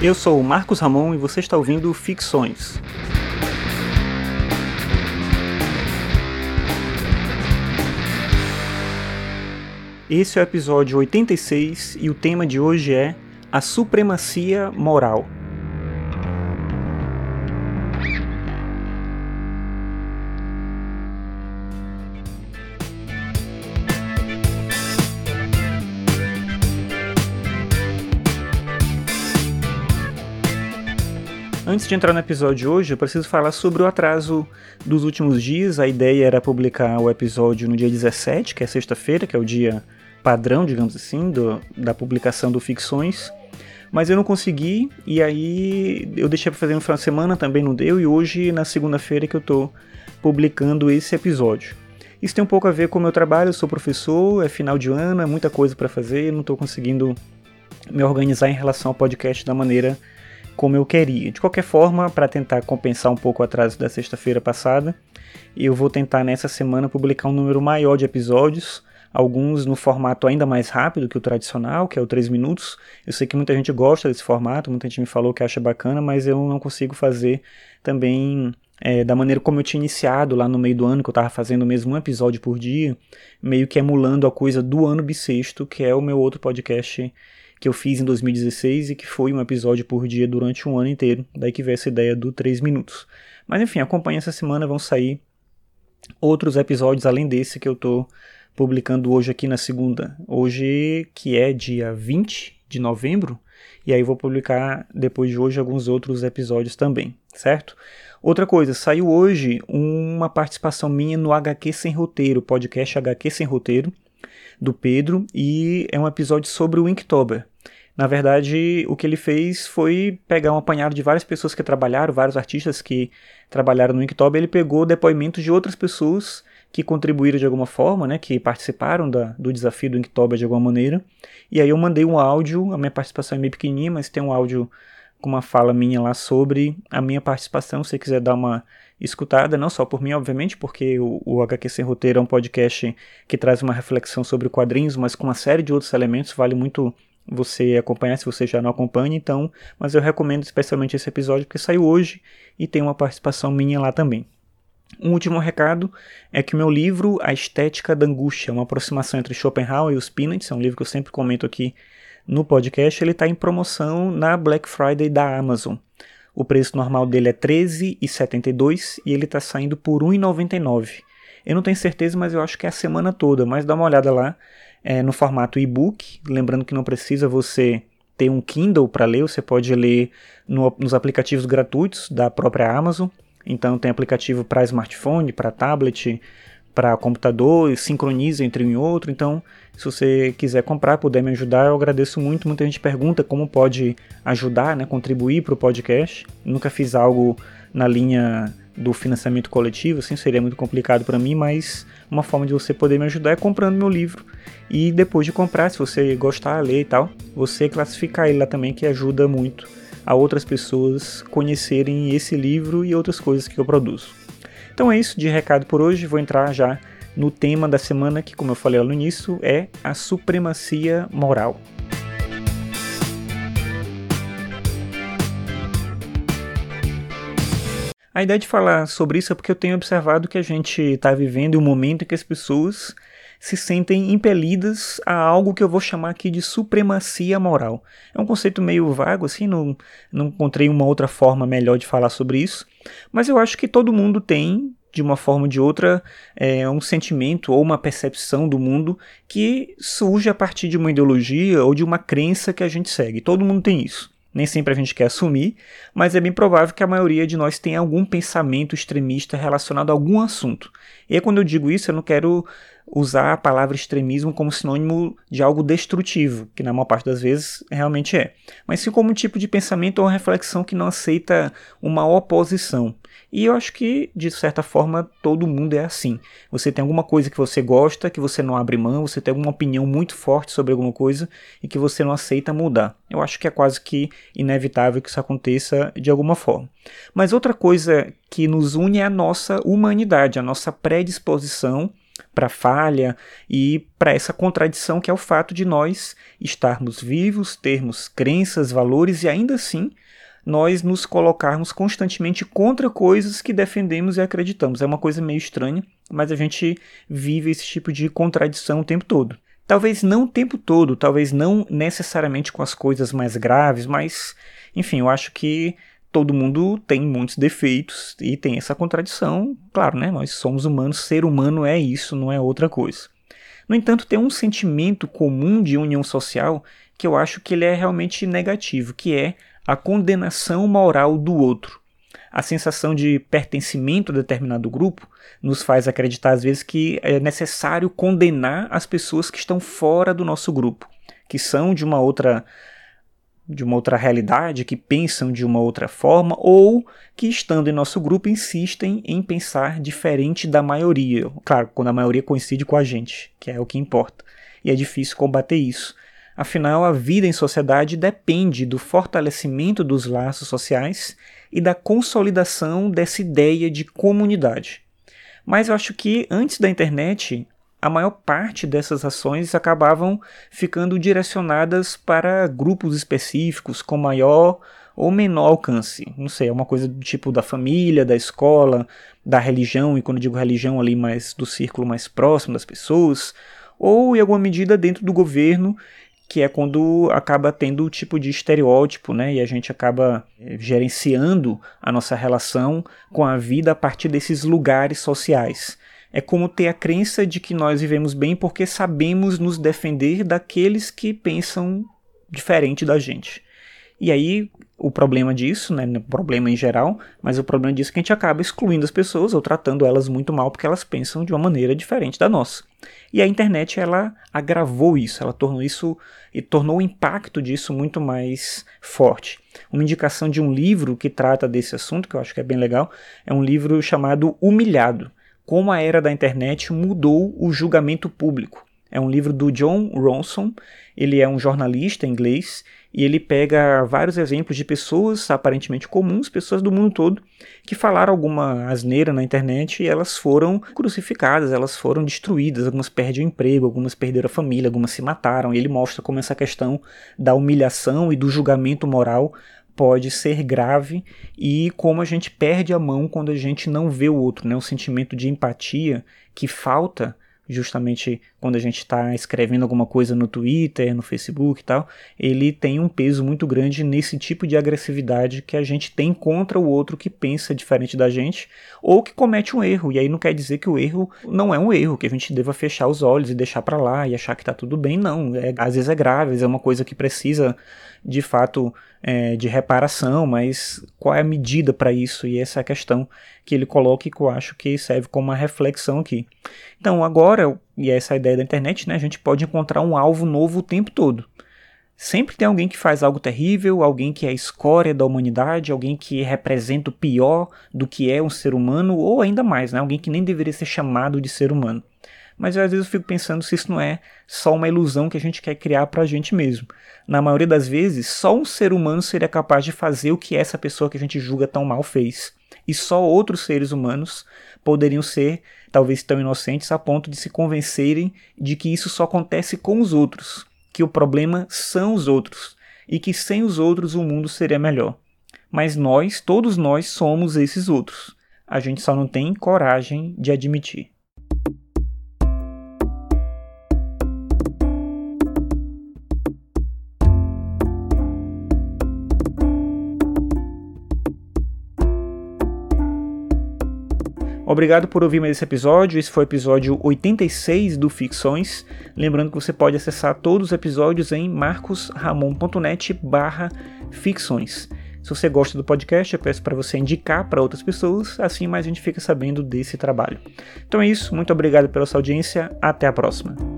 Eu sou o Marcos Ramon e você está ouvindo Ficções. Esse é o episódio 86 e o tema de hoje é a supremacia moral. Antes de entrar no episódio de hoje, eu preciso falar sobre o atraso dos últimos dias. A ideia era publicar o episódio no dia 17, que é sexta-feira, que é o dia padrão, digamos assim, do, da publicação do Ficções. Mas eu não consegui, e aí eu deixei para fazer no final de semana, também não deu, e hoje, na segunda-feira, que eu estou publicando esse episódio. Isso tem um pouco a ver com o meu trabalho, eu sou professor, é final de ano, é muita coisa para fazer, não estou conseguindo me organizar em relação ao podcast da maneira como eu queria. De qualquer forma, para tentar compensar um pouco o atraso da sexta-feira passada, eu vou tentar nessa semana publicar um número maior de episódios, alguns no formato ainda mais rápido que o tradicional, que é o 3 minutos. Eu sei que muita gente gosta desse formato, muita gente me falou que acha bacana, mas eu não consigo fazer também é, da maneira como eu tinha iniciado lá no meio do ano, que eu estava fazendo mesmo um episódio por dia, meio que emulando a coisa do ano bissexto, que é o meu outro podcast que eu fiz em 2016 e que foi um episódio por dia durante um ano inteiro. Daí que veio essa ideia do 3 minutos. Mas enfim, acompanhe essa semana, vão sair outros episódios além desse que eu tô publicando hoje aqui na segunda. Hoje, que é dia 20 de novembro, e aí vou publicar depois de hoje alguns outros episódios também, certo? Outra coisa, saiu hoje uma participação minha no HQ Sem Roteiro, podcast HQ Sem Roteiro, do Pedro, e é um episódio sobre o Inktober. Na verdade, o que ele fez foi pegar um apanhado de várias pessoas que trabalharam, vários artistas que trabalharam no Inktober, ele pegou depoimentos de outras pessoas que contribuíram de alguma forma, né, que participaram da, do desafio do Inktober de alguma maneira. E aí eu mandei um áudio, a minha participação é meio pequenininha, mas tem um áudio com uma fala minha lá sobre a minha participação, se você quiser dar uma escutada, não só por mim, obviamente, porque o, o HQ Sem Roteiro é um podcast que traz uma reflexão sobre quadrinhos, mas com uma série de outros elementos, vale muito você acompanhar se você já não acompanha, então, mas eu recomendo especialmente esse episódio porque saiu hoje e tem uma participação minha lá também. Um último recado é que o meu livro A Estética da Angústia, uma aproximação entre Schopenhauer e os Peanuts, é um livro que eu sempre comento aqui no podcast, ele está em promoção na Black Friday da Amazon. O preço normal dele é R$ 13,72 e ele está saindo por R$ 1,99. Eu não tenho certeza, mas eu acho que é a semana toda, mas dá uma olhada lá é, no formato e-book. Lembrando que não precisa você ter um Kindle para ler, você pode ler no, nos aplicativos gratuitos da própria Amazon. Então tem aplicativo para smartphone, para tablet, para computador, sincroniza entre um e outro. Então, se você quiser comprar, puder me ajudar, eu agradeço muito. Muita gente pergunta como pode ajudar, né, contribuir para o podcast. Nunca fiz algo na linha do financiamento coletivo, assim seria muito complicado para mim, mas uma forma de você poder me ajudar é comprando meu livro e depois de comprar, se você gostar, ler e tal, você classificar ele lá também que ajuda muito a outras pessoas conhecerem esse livro e outras coisas que eu produzo. Então é isso de recado por hoje. Vou entrar já no tema da semana, que, como eu falei no início, é a supremacia moral. A ideia de falar sobre isso é porque eu tenho observado que a gente está vivendo um momento em que as pessoas se sentem impelidas a algo que eu vou chamar aqui de supremacia moral. É um conceito meio vago, assim, não, não encontrei uma outra forma melhor de falar sobre isso, mas eu acho que todo mundo tem, de uma forma ou de outra, é, um sentimento ou uma percepção do mundo que surge a partir de uma ideologia ou de uma crença que a gente segue. Todo mundo tem isso. Nem sempre a gente quer assumir, mas é bem provável que a maioria de nós tenha algum pensamento extremista relacionado a algum assunto. E aí, quando eu digo isso, eu não quero usar a palavra extremismo como sinônimo de algo destrutivo, que na maior parte das vezes realmente é, mas sim como um tipo de pensamento ou reflexão que não aceita uma oposição. E eu acho que, de certa forma, todo mundo é assim. Você tem alguma coisa que você gosta, que você não abre mão, você tem alguma opinião muito forte sobre alguma coisa e que você não aceita mudar. Eu acho que é quase que inevitável que isso aconteça de alguma forma. Mas outra coisa que nos une é a nossa humanidade, a nossa predisposição para a falha e para essa contradição que é o fato de nós estarmos vivos, termos crenças, valores e ainda assim nós nos colocarmos constantemente contra coisas que defendemos e acreditamos. É uma coisa meio estranha, mas a gente vive esse tipo de contradição o tempo todo. Talvez não o tempo todo, talvez não necessariamente com as coisas mais graves, mas enfim, eu acho que todo mundo tem muitos defeitos e tem essa contradição. Claro, né? Nós somos humanos, ser humano é isso, não é outra coisa. No entanto, tem um sentimento comum de união social que eu acho que ele é realmente negativo, que é a condenação moral do outro. A sensação de pertencimento a determinado grupo nos faz acreditar às vezes que é necessário condenar as pessoas que estão fora do nosso grupo, que são de uma outra de uma outra realidade, que pensam de uma outra forma ou que estando em nosso grupo insistem em pensar diferente da maioria. Claro, quando a maioria coincide com a gente, que é o que importa. E é difícil combater isso. Afinal, a vida em sociedade depende do fortalecimento dos laços sociais e da consolidação dessa ideia de comunidade. Mas eu acho que antes da internet, a maior parte dessas ações acabavam ficando direcionadas para grupos específicos com maior ou menor alcance. Não sei, é uma coisa do tipo da família, da escola, da religião, e quando digo religião ali mais do círculo mais próximo das pessoas, ou em alguma medida dentro do governo que é quando acaba tendo o tipo de estereótipo, né? E a gente acaba eh, gerenciando a nossa relação com a vida a partir desses lugares sociais. É como ter a crença de que nós vivemos bem porque sabemos nos defender daqueles que pensam diferente da gente. E aí, o problema disso, né, o problema em geral, mas o problema disso é que a gente acaba excluindo as pessoas ou tratando elas muito mal porque elas pensam de uma maneira diferente da nossa. E a internet, ela agravou isso, ela tornou isso e tornou o impacto disso muito mais forte. Uma indicação de um livro que trata desse assunto, que eu acho que é bem legal, é um livro chamado Humilhado: Como a Era da Internet Mudou o Julgamento Público. É um livro do John Ronson, ele é um jornalista inglês e ele pega vários exemplos de pessoas aparentemente comuns, pessoas do mundo todo, que falaram alguma asneira na internet e elas foram crucificadas, elas foram destruídas, algumas perdem o emprego, algumas perderam a família, algumas se mataram. E ele mostra como essa questão da humilhação e do julgamento moral pode ser grave e como a gente perde a mão quando a gente não vê o outro, né? O sentimento de empatia que falta justamente quando a gente está escrevendo alguma coisa no Twitter, no Facebook e tal, ele tem um peso muito grande nesse tipo de agressividade que a gente tem contra o outro que pensa diferente da gente ou que comete um erro. E aí não quer dizer que o erro não é um erro, que a gente deva fechar os olhos e deixar para lá e achar que está tudo bem. Não, é, às vezes é grave, às vezes é uma coisa que precisa de fato é, de reparação, mas qual é a medida para isso? E essa é a questão que ele coloca e que eu acho que serve como uma reflexão aqui. Então, agora, e essa é a ideia da internet, né, a gente pode encontrar um alvo novo o tempo todo. Sempre tem alguém que faz algo terrível, alguém que é a escória da humanidade, alguém que representa o pior do que é um ser humano, ou ainda mais, né, alguém que nem deveria ser chamado de ser humano mas às vezes eu fico pensando se isso não é só uma ilusão que a gente quer criar para a gente mesmo. Na maioria das vezes, só um ser humano seria capaz de fazer o que essa pessoa que a gente julga tão mal fez. E só outros seres humanos poderiam ser, talvez tão inocentes, a ponto de se convencerem de que isso só acontece com os outros, que o problema são os outros, e que sem os outros o mundo seria melhor. Mas nós, todos nós, somos esses outros. A gente só não tem coragem de admitir. Obrigado por ouvir mais esse episódio. Esse foi o episódio 86 do Ficções. Lembrando que você pode acessar todos os episódios em marcosramon.net ficções. Se você gosta do podcast, eu peço para você indicar para outras pessoas, assim mais a gente fica sabendo desse trabalho. Então é isso, muito obrigado pela sua audiência, até a próxima.